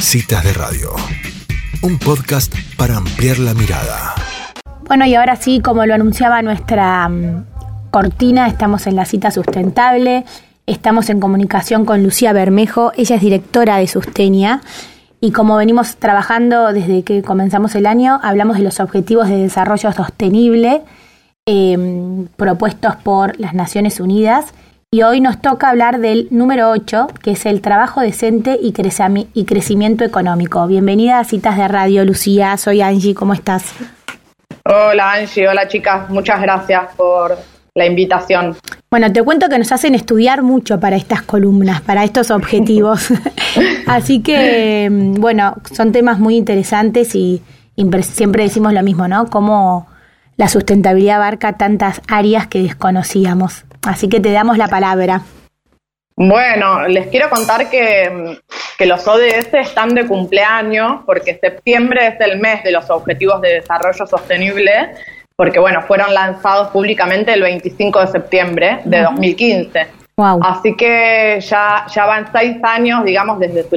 Citas de Radio, un podcast para ampliar la mirada. Bueno, y ahora sí, como lo anunciaba nuestra mm, cortina, estamos en la cita sustentable, estamos en comunicación con Lucía Bermejo, ella es directora de Sustenia. Y como venimos trabajando desde que comenzamos el año, hablamos de los objetivos de desarrollo sostenible em, propuestos por las Naciones Unidas y hoy nos toca hablar del número 8, que es el trabajo decente y, y crecimiento económico. Bienvenida a Citas de Radio, Lucía. Soy Angie, ¿cómo estás? Hola Angie, hola chicas, muchas gracias por la invitación. Bueno, te cuento que nos hacen estudiar mucho para estas columnas, para estos objetivos. Así que, bueno, son temas muy interesantes y siempre decimos lo mismo, ¿no? Cómo la sustentabilidad abarca tantas áreas que desconocíamos. Así que te damos la palabra. Bueno, les quiero contar que, los ODS están de cumpleaños porque septiembre es el mes de los Objetivos de Desarrollo Sostenible, porque bueno, fueron lanzados públicamente el 25 de septiembre de 2015. Wow. Así que ya, ya van seis años, digamos, desde su,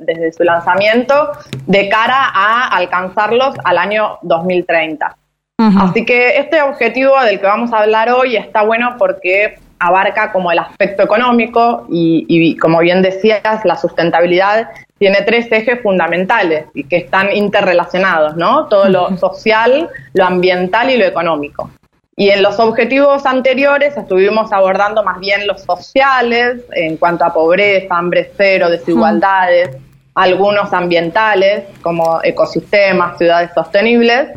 desde su lanzamiento, de cara a alcanzarlos al año 2030. Así que este objetivo del que vamos a hablar hoy está bueno porque abarca como el aspecto económico y, como bien decías, la sustentabilidad tiene tres ejes fundamentales y que están interrelacionados, ¿no? Todo lo social, lo ambiental y lo económico. Y en los objetivos anteriores estuvimos abordando más bien los sociales en cuanto a pobreza, hambre cero, desigualdades, algunos ambientales como ecosistemas, ciudades sostenibles,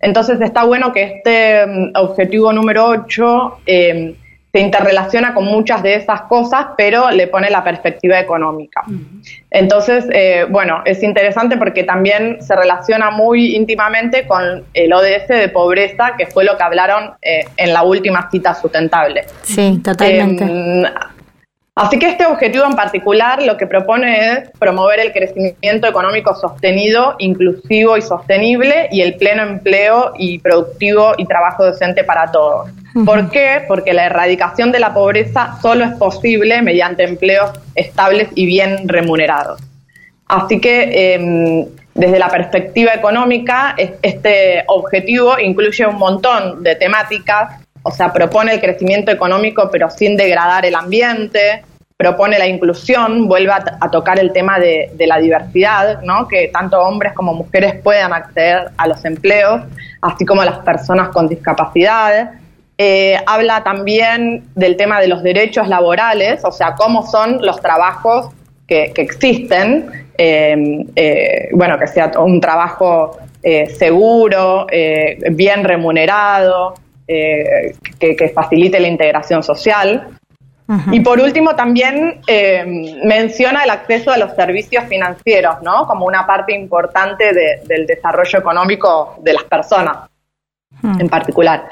entonces está bueno que este mm, objetivo número 8 em, se interrelaciona con muchas de esas cosas, pero le pone la perspectiva económica. Entonces, eh, bueno, es interesante porque también se relaciona muy íntimamente con el ODS de pobreza, que fue lo que hablaron eh, en la última cita sustentable. Sí, totalmente. Así que este objetivo en particular lo que propone es promover el crecimiento económico sostenido, inclusivo y sostenible y el pleno empleo y productivo y trabajo decente para todos. ¿Por qué? Porque la erradicación de la pobreza solo es posible mediante empleos estables y bien remunerados. Así que em, desde la perspectiva económica, este objetivo incluye un montón de temáticas o sea, propone el crecimiento económico pero sin degradar el ambiente, propone la inclusión, vuelve a, tocar el tema de, la diversidad, ¿no? que tanto hombres como mujeres puedan acceder a los empleos, así como las personas con discapacidades. Eh, habla también del tema de los derechos laborales, o sea, cómo son los trabajos que, existen, eh, eh, bueno, que sea un trabajo seguro, bien remunerado, eh, que, facilite la integración social. Y por último, también eh, menciona el acceso a los servicios financieros, ¿no? Como una parte importante del desarrollo económico de las personas en particular.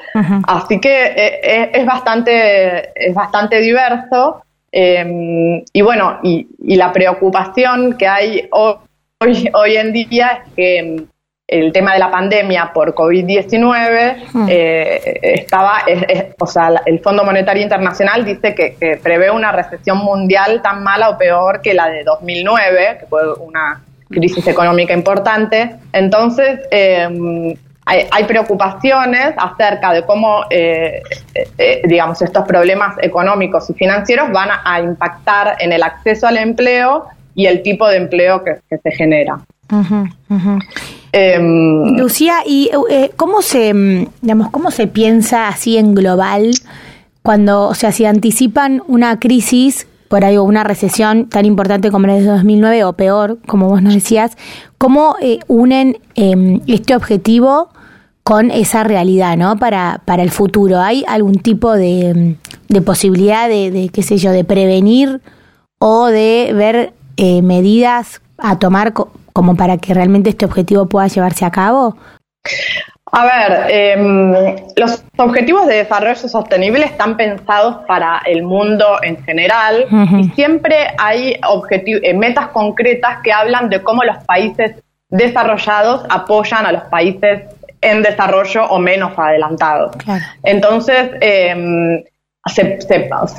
Así que eh, es, bastante, es bastante diverso. y bueno, y, y, la preocupación que hay hoy, hoy en día es que el tema de la pandemia por COVID-19 hmm. eh, estaba, o sea, el Fondo Monetario Internacional dice que, prevé una recesión mundial tan mala o peor que la de 2009, que fue una crisis económica importante. Entonces, em, hay, preocupaciones acerca de cómo, eh, eh, digamos, estos problemas económicos y financieros van a, impactar en el acceso al empleo y el tipo de empleo que, se genera. Em, Lucía, ¿y eh, cómo se, mm, digamos, cómo se piensa así en global cuando, o sea, si anticipan una crisis por ahí una recesión tan importante como la de 2009 o peor, como vos nos decías, ¿cómo eh, unen em, este objetivo con esa realidad, ¿no? Para, para el futuro. ¿Hay algún tipo de, de posibilidad de, de, qué sé yo, de prevenir o de ver eh, medidas a tomar como para que realmente este objetivo pueda llevarse a cabo? A ver, em, los objetivos de desarrollo sostenible están pensados para el mundo en general y siempre hay eh, metas concretas que hablan de cómo los países desarrollados apoyan a los países en desarrollo o menos adelantados. Entonces, em, se,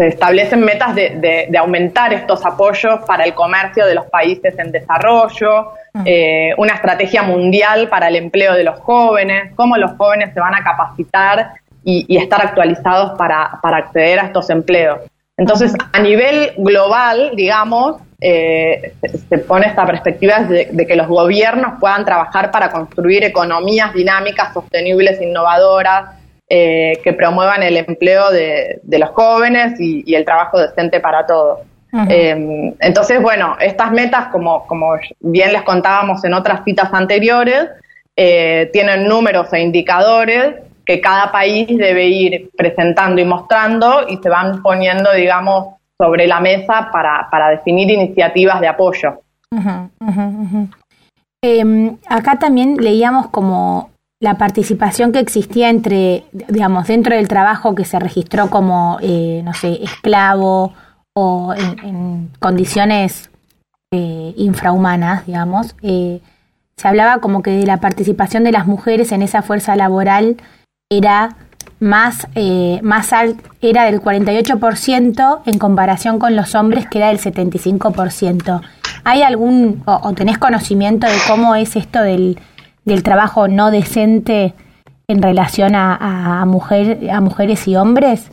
establecen metas de, aumentar estos apoyos para el comercio de los países en desarrollo, eh, una estrategia mundial para el empleo de los jóvenes, cómo los jóvenes se van a capacitar y, estar actualizados para, acceder a estos empleos. Entonces, a nivel global, digamos, eh, se, pone esta perspectiva de, de, que los gobiernos puedan trabajar para construir economías dinámicas, sostenibles, innovadoras, eh, que promuevan el empleo de, los jóvenes y, el trabajo decente para todos. Eh, entonces, bueno, estas metas, como, como bien les contábamos en otras citas anteriores, eh, tienen números e indicadores que cada país debe ir presentando y mostrando y se van poniendo, digamos, sobre la mesa para, para definir iniciativas de apoyo. Em, acá también leíamos como la participación que existía entre, digamos, dentro del trabajo que se registró como, eh, no sé, esclavo o en, condiciones eh, infrahumanas, digamos, eh, se hablaba como que de la participación de las mujeres en esa fuerza laboral era más, más alta, era del 48% en comparación con los hombres que era del 75%. ¿Hay algún, o tenés conocimiento de cómo es esto del del trabajo no decente en relación a, mujer, a mujeres y hombres?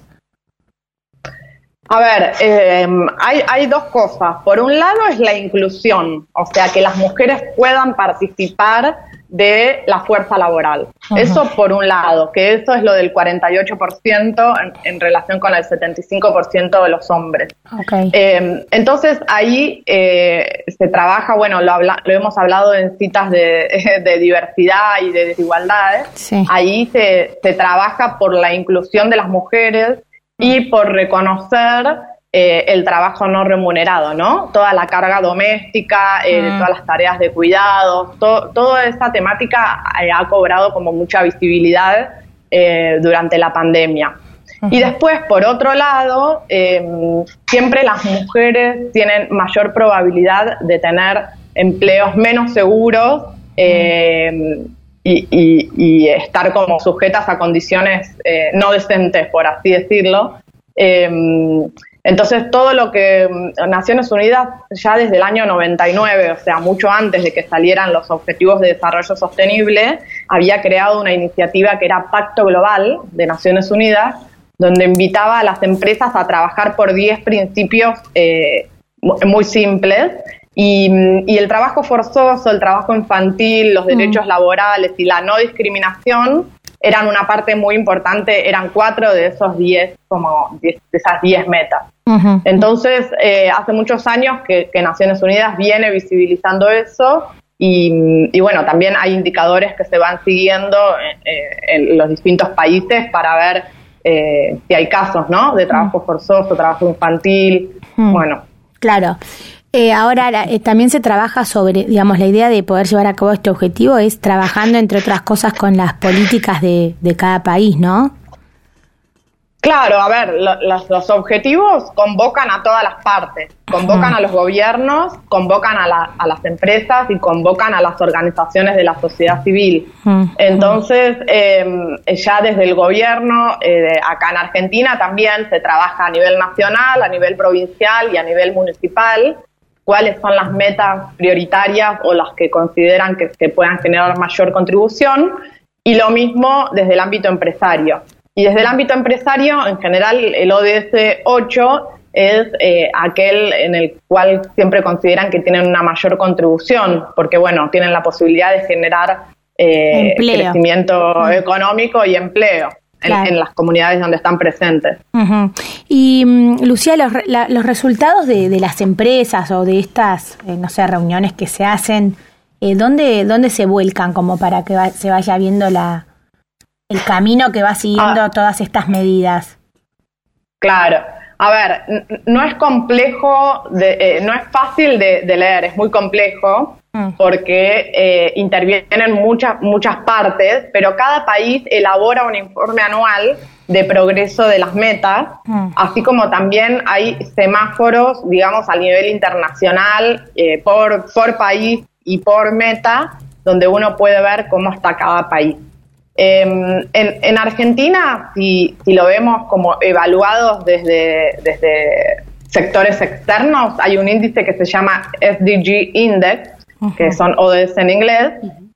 A ver, eh, hay, hay dos cosas. Por un lado es la inclusión, o sea, que las mujeres puedan participar de la fuerza laboral. Eso por un lado, que eso es lo del 48% en, en relación con el 75% de los hombres. Eh, entonces ahí eh, se trabaja, bueno, lo, lo hemos hablado en citas de, de diversidad y de desigualdades, ahí se, se trabaja por la inclusión de las mujeres y por reconocer eh, el trabajo no remunerado, ¿no? Toda la carga doméstica, eh, mm. todas las tareas de cuidado, toda esa temática eh, ha cobrado como mucha visibilidad durante la pandemia. Y después, por otro lado, em, siempre las mujeres tienen mayor probabilidad de tener empleos menos seguros em, y, estar como sujetas a condiciones no decentes, por así decirlo. Entonces, todo lo que mm, Naciones Unidas ya desde el año 99, o sea, mucho antes de que salieran los Objetivos de Desarrollo Sostenible, había creado una iniciativa que era Pacto Global de Naciones Unidas, donde invitaba a las empresas a trabajar por 10 principios eh, muy simples. Y, mm, y, el trabajo forzoso, el trabajo infantil, los mm. derechos laborales y la no discriminación eran una parte muy importante, eran cuatro de esos diez, como de esas diez metas. Entonces, eh, hace muchos años que, Naciones Unidas viene visibilizando eso y, bueno, también hay indicadores que se van siguiendo en, los distintos países para ver eh, si hay casos, ¿no? De trabajo forzoso, trabajo infantil, bueno. Claro. Eh, ahora eh, también se trabaja sobre, digamos, la idea de poder llevar a cabo este objetivo es trabajando, entre otras cosas, con las políticas de, cada país, ¿no? Claro, a ver, los, objetivos convocan a todas las partes, convocan a los gobiernos, convocan a, las empresas y convocan a las organizaciones de la sociedad civil. Entonces, em, ya desde el gobierno, eh, acá en Argentina también se trabaja a nivel nacional, a nivel provincial y a nivel municipal cuáles son las metas prioritarias o las que consideran que, puedan generar mayor contribución, y lo mismo desde el ámbito empresario. Y desde el ámbito empresario, en general, el ODS 8 es eh, aquel en el cual siempre consideran que tienen una mayor contribución, porque bueno, tienen la posibilidad de generar eh, crecimiento mm. económico y empleo en, las comunidades donde están presentes. Y mm, Lucía, los, los resultados de, las empresas o de estas, eh, no sé, reuniones que se hacen, eh, ¿dónde, ¿dónde se vuelcan como para que se vaya viendo la, el camino que va siguiendo ah. todas estas medidas? Claro. A ver, no es complejo, de, eh, no es fácil de, leer, es muy complejo. Porque eh, intervienen muchas, muchas partes, pero cada país elabora un informe anual de progreso de las metas, mm. así como también hay semáforos, digamos, a nivel internacional, eh, por, por país y por meta, donde uno puede ver cómo está cada país. Em, en, Argentina, si, lo vemos como evaluados desde, desde sectores externos, hay un índice que se llama SDG Index, que son ODS en inglés,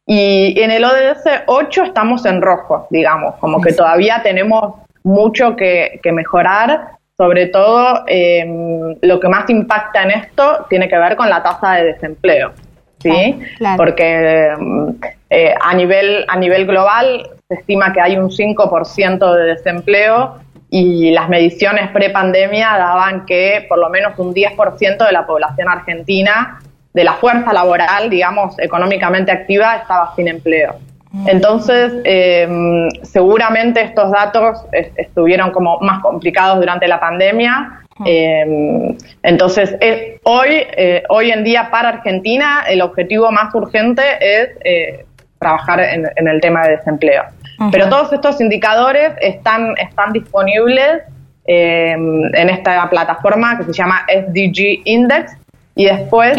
y en el ODS 8 estamos en rojo, digamos, como que todavía tenemos mucho que, mejorar, sobre todo em, lo que más impacta en esto tiene que ver con la tasa de desempleo. ¿sí? Porque em, eh, a, nivel, a nivel global se estima que hay un 5% de desempleo y las mediciones pre-pandemia daban que por lo menos un 10% de la población argentina, de la fuerza laboral, digamos, económicamente activa, estaba sin empleo. Mm. Entonces, em, seguramente estos datos estuvieron como más complicados durante la pandemia. Mm. Em, entonces, eh, hoy, eh, hoy en día para Argentina, el objetivo más urgente es eh, trabajar en, el tema de desempleo. Pero todos estos indicadores están, están disponibles em, en esta plataforma que se llama SDG Index y después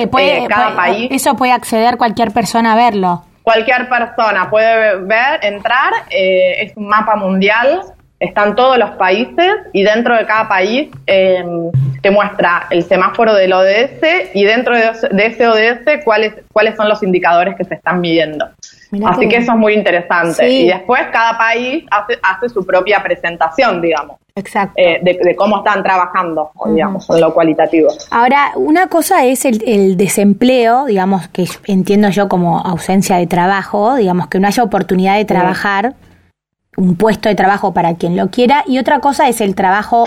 cada país... Eso puede acceder cualquier persona a verlo cualquier persona puede ver, entrar, eh, es un mapa mundial, están todos los países y dentro de cada país em, te muestra el semáforo del ODS y dentro de, ese ODS cuáles, cuáles son los indicadores que se están midiendo. Así que eso es muy interesante. Y después cada país hace, hace su propia presentación, digamos. Exacto. Eh, de, cómo están trabajando, digamos, en lo cualitativo. Ahora, una cosa es el, desempleo, digamos, que entiendo yo como ausencia de trabajo, digamos, que no haya oportunidad de trabajar, un puesto de trabajo para quien lo quiera, y otra cosa es el trabajo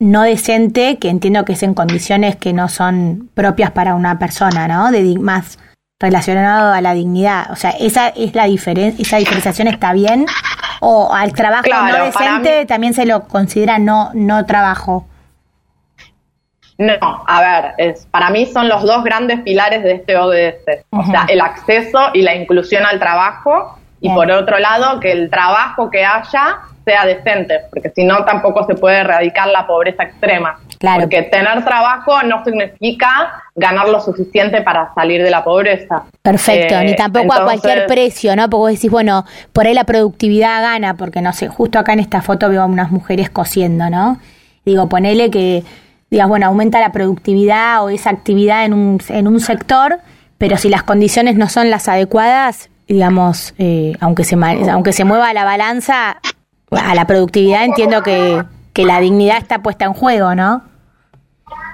no decente, que entiendo que es en condiciones que no son propias para una persona, ¿no? De más relacionado a la dignidad. O sea, esa es la diferencia, esa diferenciación está bien o al trabajo no decente también se lo considera no no trabajo. No, a ver, es, para mí son los dos grandes pilares de este ODS, o sea, el acceso y la inclusión al trabajo y por otro lado que el trabajo que haya sea decente, porque si no tampoco se puede erradicar la pobreza extrema. Claro. Porque tener trabajo no significa ganar lo suficiente para salir de la pobreza. Perfecto, ni eh, tampoco a cualquier precio, ¿no? Porque vos decís, bueno, por ahí la productividad gana, porque no sé, justo acá en esta foto veo a unas mujeres cosiendo, ¿no? Digo, ponele que, digas, bueno, aumenta la productividad o esa actividad en un, en un sector, pero si las condiciones no son las adecuadas, digamos, eh, aunque, se, aunque se mueva la balanza, a la productividad entiendo que, que la dignidad está puesta en juego, ¿no?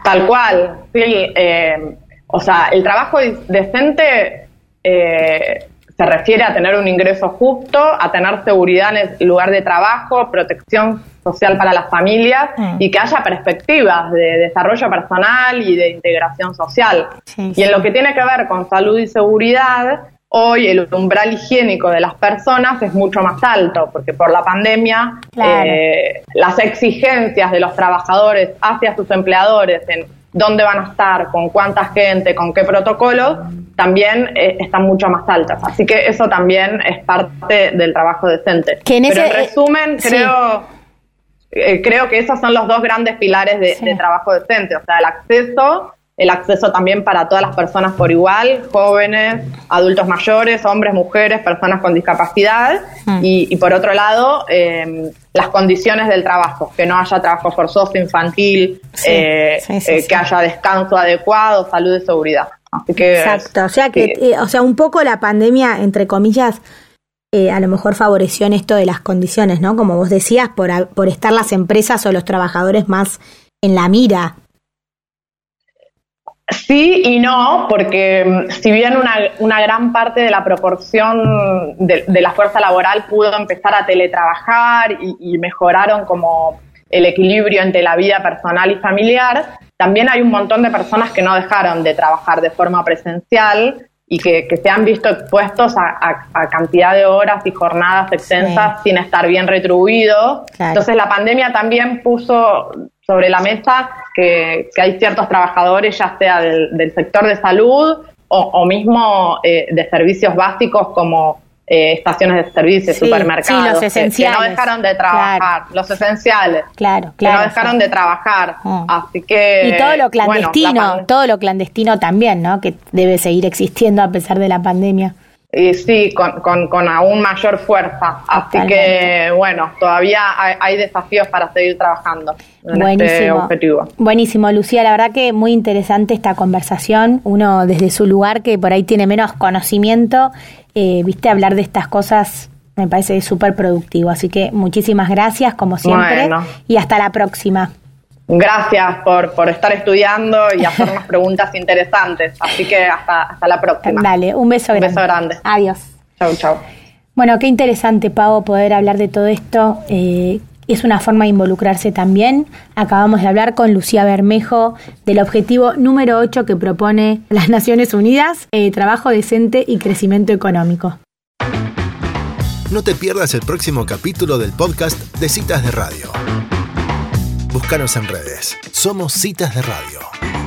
Tal cual, sí. Eh, o sea, el trabajo decente eh, se refiere a tener un ingreso justo, a tener seguridad en el lugar de trabajo, protección social para las familias mm. y que haya perspectivas de desarrollo personal y de integración social. y en lo que tiene que ver con salud y seguridad, Hoy el umbral higiénico de las personas es mucho más alto, porque por la pandemia eh, las exigencias de los trabajadores hacia sus empleadores en dónde van a estar, con cuánta gente, con qué protocolos, también eh, están mucho más altas. Así que eso también es parte del trabajo decente. Pero en resumen, creo, eh, creo que esos son los dos grandes pilares de, de trabajo decente, o sea, el acceso el acceso también para todas las personas por igual, jóvenes, adultos mayores, hombres, mujeres, personas con discapacidad mm. y, por otro lado em, las condiciones del trabajo, que no haya trabajo forzoso, infantil, eh, eh, que haya descanso adecuado, salud y seguridad. Exacto, o sea que, eh, o sea, un poco la pandemia, entre comillas, a lo mejor favoreció en esto de las condiciones, ¿no? Como vos decías, por, por estar las empresas o los trabajadores más en la mira Sí y no, porque mm, si bien una, una gran parte de la proporción de, la fuerza laboral pudo empezar a teletrabajar y, mejoraron como el equilibrio entre la vida personal y familiar, también hay un montón de personas que no dejaron de trabajar de forma presencial y que, se han visto expuestos a, cantidad de horas y jornadas extensas sin estar bien retribuidos. Entonces la pandemia también puso sobre la mesa que, hay ciertos trabajadores, ya sea del, sector de salud o, mismo eh, de servicios básicos como eh, estaciones de servicio, supermercados, los esenciales. Que, no dejaron de trabajar, los esenciales, claro, que no dejaron de trabajar, ah. así que y todo lo clandestino, todo lo clandestino también, ¿no? Que debe seguir existiendo a pesar de la pandemia. Y sí, con, con, aún mayor fuerza. Así que, bueno, todavía hay, desafíos para seguir trabajando en este objetivo. Buenísimo, Lucía. La verdad que muy interesante esta conversación. Uno desde su lugar que por ahí tiene menos conocimiento, eh, viste, hablar de estas cosas me parece súper productivo. Así que muchísimas gracias, como siempre, y hasta la próxima. Gracias por, por estar estudiando y hacernos preguntas interesantes. Así que hasta, hasta la próxima. Dale, un beso grande. Un beso grande. Adiós. Chau, chau. Bueno, qué interesante, Pavo, poder hablar de todo esto. Eh, es una forma de involucrarse también. Acabamos de hablar con Lucía Bermejo del objetivo número 8 que propone las Naciones Unidas, eh, trabajo decente y crecimiento económico. No te pierdas el próximo capítulo del podcast de Citas de Radio. Búscanos en redes. Somos Citas de Radio.